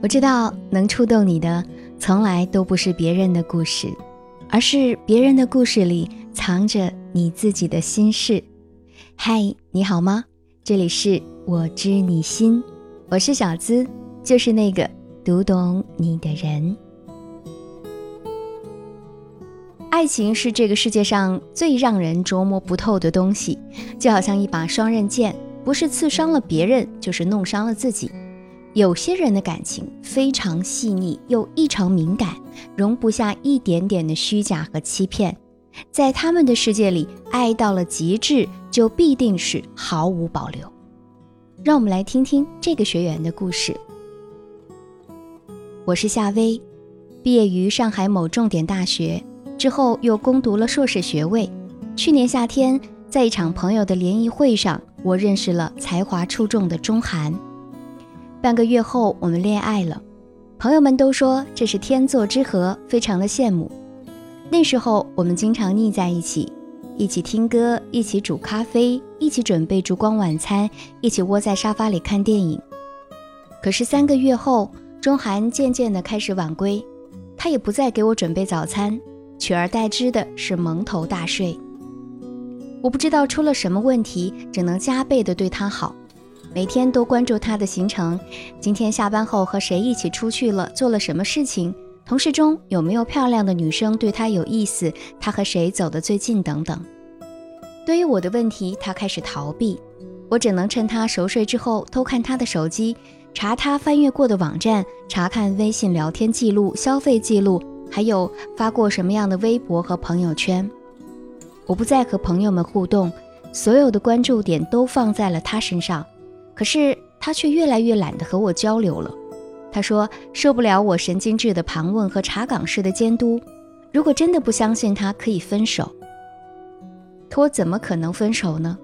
我知道能触动你的，从来都不是别人的故事，而是别人的故事里藏着你自己的心事。嗨，你好吗？这里是我知你心，我是小资，就是那个读懂你的人。爱情是这个世界上最让人琢磨不透的东西，就好像一把双刃剑，不是刺伤了别人，就是弄伤了自己。有些人的感情非常细腻又异常敏感，容不下一点点的虚假和欺骗。在他们的世界里，爱到了极致，就必定是毫无保留。让我们来听听这个学员的故事。我是夏薇，毕业于上海某重点大学之后，又攻读了硕士学位。去年夏天，在一场朋友的联谊会上，我认识了才华出众的钟涵。半个月后，我们恋爱了，朋友们都说这是天作之合，非常的羡慕。那时候我们经常腻在一起，一起听歌，一起煮咖啡，一起准备烛光晚餐，一起窝在沙发里看电影。可是三个月后，钟涵渐渐的开始晚归，他也不再给我准备早餐，取而代之的是蒙头大睡。我不知道出了什么问题，只能加倍的对他好。每天都关注他的行程，今天下班后和谁一起出去了，做了什么事情，同事中有没有漂亮的女生对他有意思，他和谁走得最近等等。对于我的问题，他开始逃避，我只能趁他熟睡之后偷看他的手机，查他翻阅过的网站，查看微信聊天记录、消费记录，还有发过什么样的微博和朋友圈。我不再和朋友们互动，所有的关注点都放在了他身上。可是他却越来越懒得和我交流了。他说受不了我神经质的盘问和查岗式的监督。如果真的不相信他，可以分手。可我怎么可能分手呢？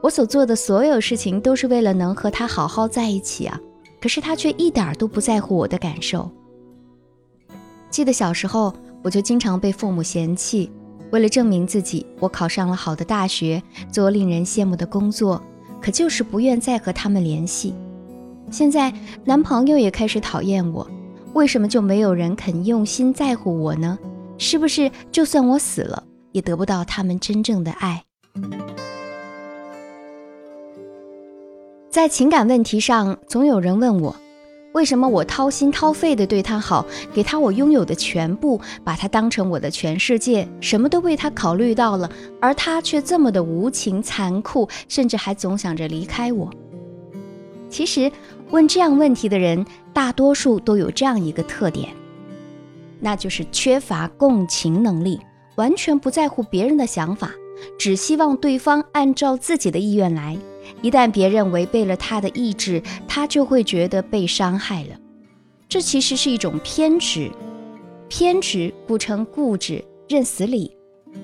我所做的所有事情都是为了能和他好好在一起啊！可是他却一点都不在乎我的感受。记得小时候，我就经常被父母嫌弃。为了证明自己，我考上了好的大学，做令人羡慕的工作。可就是不愿再和他们联系。现在男朋友也开始讨厌我，为什么就没有人肯用心在乎我呢？是不是就算我死了，也得不到他们真正的爱？在情感问题上，总有人问我，为什么我掏心掏肺的对他好，给他我拥有的全部，把他当成我的全世界，什么都为他考虑到了，而他却这么的无情残酷，甚至还总想着离开我。其实，问这样问题的人，大多数都有这样一个特点，那就是缺乏共情能力，完全不在乎别人的想法，只希望对方按照自己的意愿来。一旦别人违背了他的意志，他就会觉得被伤害了。这其实是一种偏执，偏执故称固执、认死理，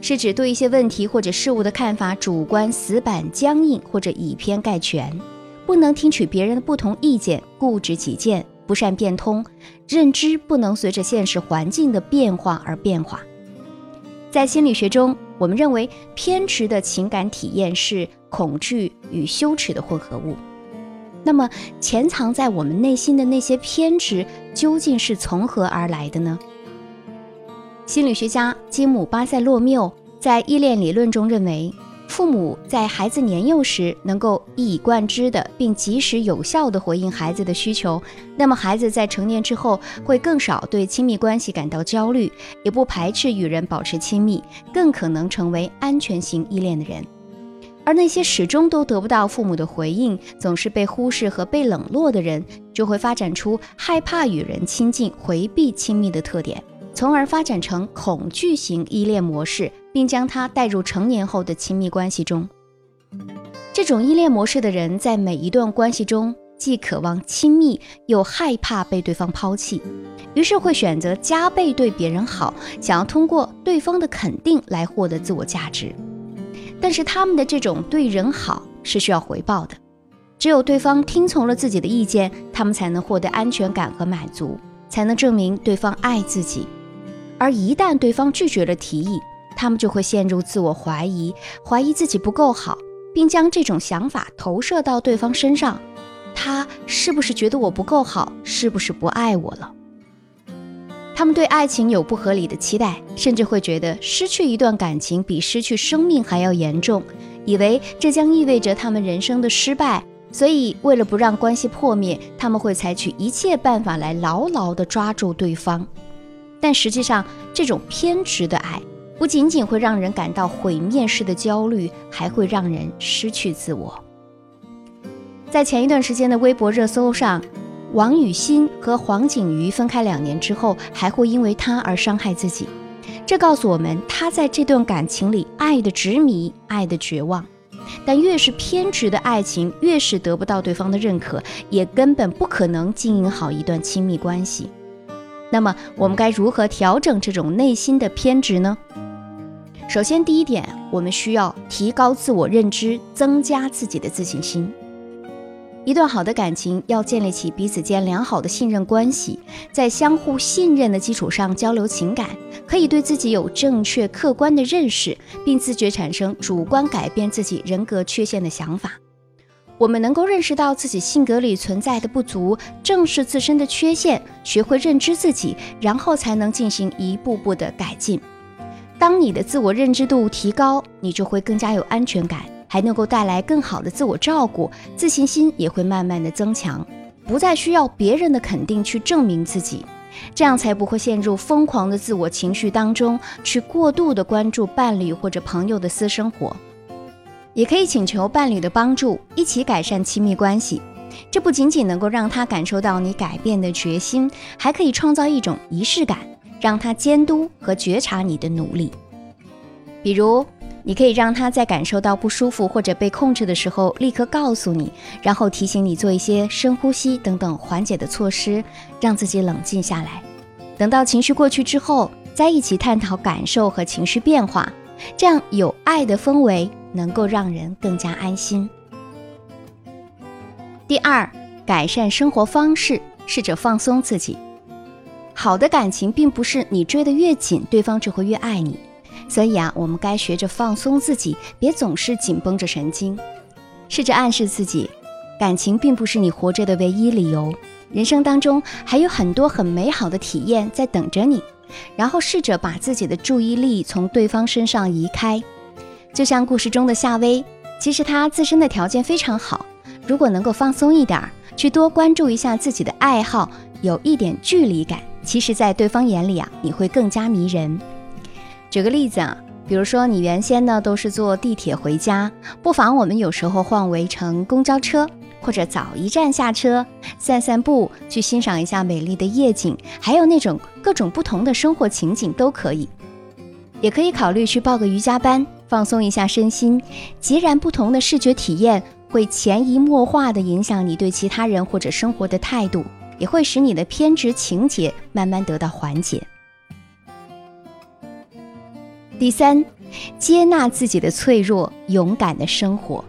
是指对一些问题或者事物的看法主观、死板、僵硬，或者以偏概全，不能听取别人的不同意见，固执己见，不善变通，认知不能随着现实环境的变化而变化。在心理学中，我们认为偏执的情感体验是恐惧与羞耻的混合物。那么，潜藏在我们内心的那些偏执究竟是从何而来的呢？心理学家吉姆·巴塞洛缪在依恋理论中认为。父母在孩子年幼时能够一以贯之的并及时有效的回应孩子的需求，那么孩子在成年之后会更少对亲密关系感到焦虑，也不排斥与人保持亲密，更可能成为安全型依恋的人。而那些始终都得不到父母的回应，总是被忽视和被冷落的人，就会发展出害怕与人亲近、回避亲密的特点。从而发展成恐惧型依恋模式，并将它带入成年后的亲密关系中。这种依恋模式的人，在每一段关系中，既渴望亲密，又害怕被对方抛弃，于是会选择加倍对别人好，想要通过对方的肯定来获得自我价值。但是他们的这种对人好是需要回报的，只有对方听从了自己的意见，他们才能获得安全感和满足，才能证明对方爱自己。而一旦对方拒绝了提议，他们就会陷入自我怀疑，怀疑自己不够好，并将这种想法投射到对方身上。他是不是觉得我不够好，是不是不爱我了？他们对爱情有不合理的期待，甚至会觉得失去一段感情比失去生命还要严重，以为这将意味着他们人生的失败。所以，为了不让关系破灭，他们会采取一切办法来牢牢地抓住对方。但实际上，这种偏执的爱不仅仅会让人感到毁灭式的焦虑，还会让人失去自我。在前一段时间的微博热搜上，王雨欣和黄景瑜分开两年之后，还会因为他而伤害自己。这告诉我们，他在这段感情里爱的执迷，爱的绝望。但越是偏执的爱情，越是得不到对方的认可，也根本不可能经营好一段亲密关系。那么，我们该如何调整这种内心的偏执呢？首先，第一点，我们需要提高自我认知，增加自己的自信心。一段好的感情要建立起彼此间良好的信任关系，在相互信任的基础上交流情感，可以对自己有正确客观的认识，并自觉产生主观改变自己人格缺陷的想法。我们能够认识到自己性格里存在的不足，正视自身的缺陷，学会认知自己，然后才能进行一步步的改进。当你的自我认知度提高，你就会更加有安全感。还能够带来更好的自我照顾，自信心也会慢慢的增强，不再需要别人的肯定去证明自己，这样才不会陷入疯狂的自我情绪当中，去过度的关注伴侣或者朋友的私生活。也可以请求伴侣的帮助，一起改善亲密关系。这不仅仅能够让他感受到你改变的决心，还可以创造一种仪式感，让他监督和觉察你的努力，比如。你可以让他在感受到不舒服或者被控制的时候，立刻告诉你，然后提醒你做一些深呼吸等等缓解的措施，让自己冷静下来。等到情绪过去之后，再一起探讨感受和情绪变化，这样有爱的氛围能够让人更加安心。第二，改善生活方式，试着放松自己。好的感情并不是你追得越紧，对方就会越爱你。所以啊，我们该学着放松自己，别总是紧绷着神经。试着暗示自己，感情并不是你活着的唯一理由，人生当中还有很多很美好的体验在等着你。然后试着把自己的注意力从对方身上移开，就像故事中的夏薇，其实她自身的条件非常好，如果能够放松一点儿，去多关注一下自己的爱好，有一点距离感，其实，在对方眼里啊，你会更加迷人。举个例子啊，比如说你原先呢都是坐地铁回家，不妨我们有时候换为乘公交车，或者早一站下车散散步，去欣赏一下美丽的夜景，还有那种各种不同的生活情景都可以。也可以考虑去报个瑜伽班，放松一下身心。截然不同的视觉体验会潜移默化地影响你对其他人或者生活的态度，也会使你的偏执情节慢慢得到缓解。第三，接纳自己的脆弱，勇敢的生活。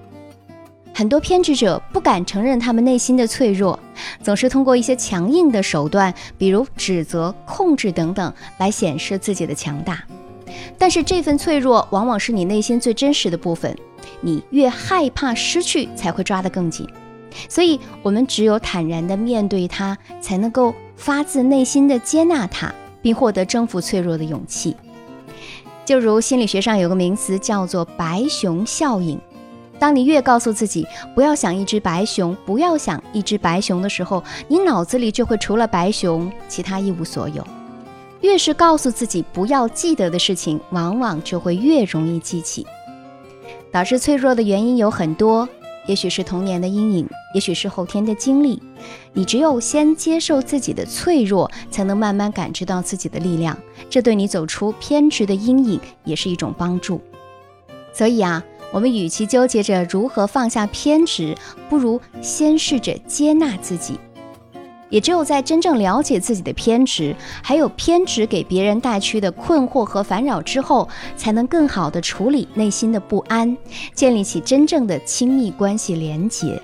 很多偏执者不敢承认他们内心的脆弱，总是通过一些强硬的手段，比如指责、控制等等，来显示自己的强大。但是这份脆弱往往是你内心最真实的部分，你越害怕失去，才会抓得更紧。所以，我们只有坦然地面对它，才能够发自内心地接纳它，并获得征服脆弱的勇气。就如心理学上有个名词叫做“白熊效应”。当你越告诉自己不要想一只白熊，不要想一只白熊的时候，你脑子里就会除了白熊，其他一无所有。越是告诉自己不要记得的事情，往往就会越容易记起。导致脆弱的原因有很多。也许是童年的阴影，也许是后天的经历。你只有先接受自己的脆弱，才能慢慢感知到自己的力量。这对你走出偏执的阴影也是一种帮助。所以啊，我们与其纠结着如何放下偏执，不如先试着接纳自己。也只有在真正了解自己的偏执，还有偏执给别人带去的困惑和烦扰之后，才能更好的处理内心的不安，建立起真正的亲密关系连结。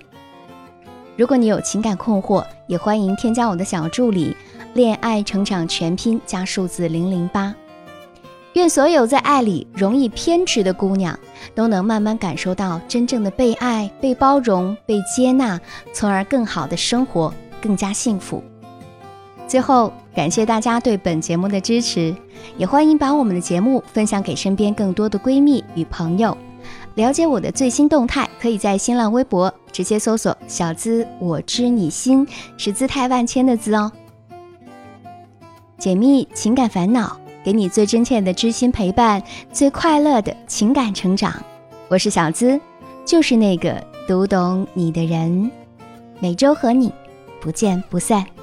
如果你有情感困惑，也欢迎添加我的小助理“恋爱成长全拼”加数字零零八。愿所有在爱里容易偏执的姑娘，都能慢慢感受到真正的被爱、被包容、被接纳，从而更好的生活，更加幸福。最后，感谢大家对本节目的支持，也欢迎把我们的节目分享给身边更多的闺蜜与朋友。了解我的最新动态，可以在新浪微博直接搜索“小资我知你心”，是姿态万千的“资”哦。解密情感烦恼，给你最真切的知心陪伴，最快乐的情感成长。我是小资，就是那个读懂你的人。每周和你不见不散。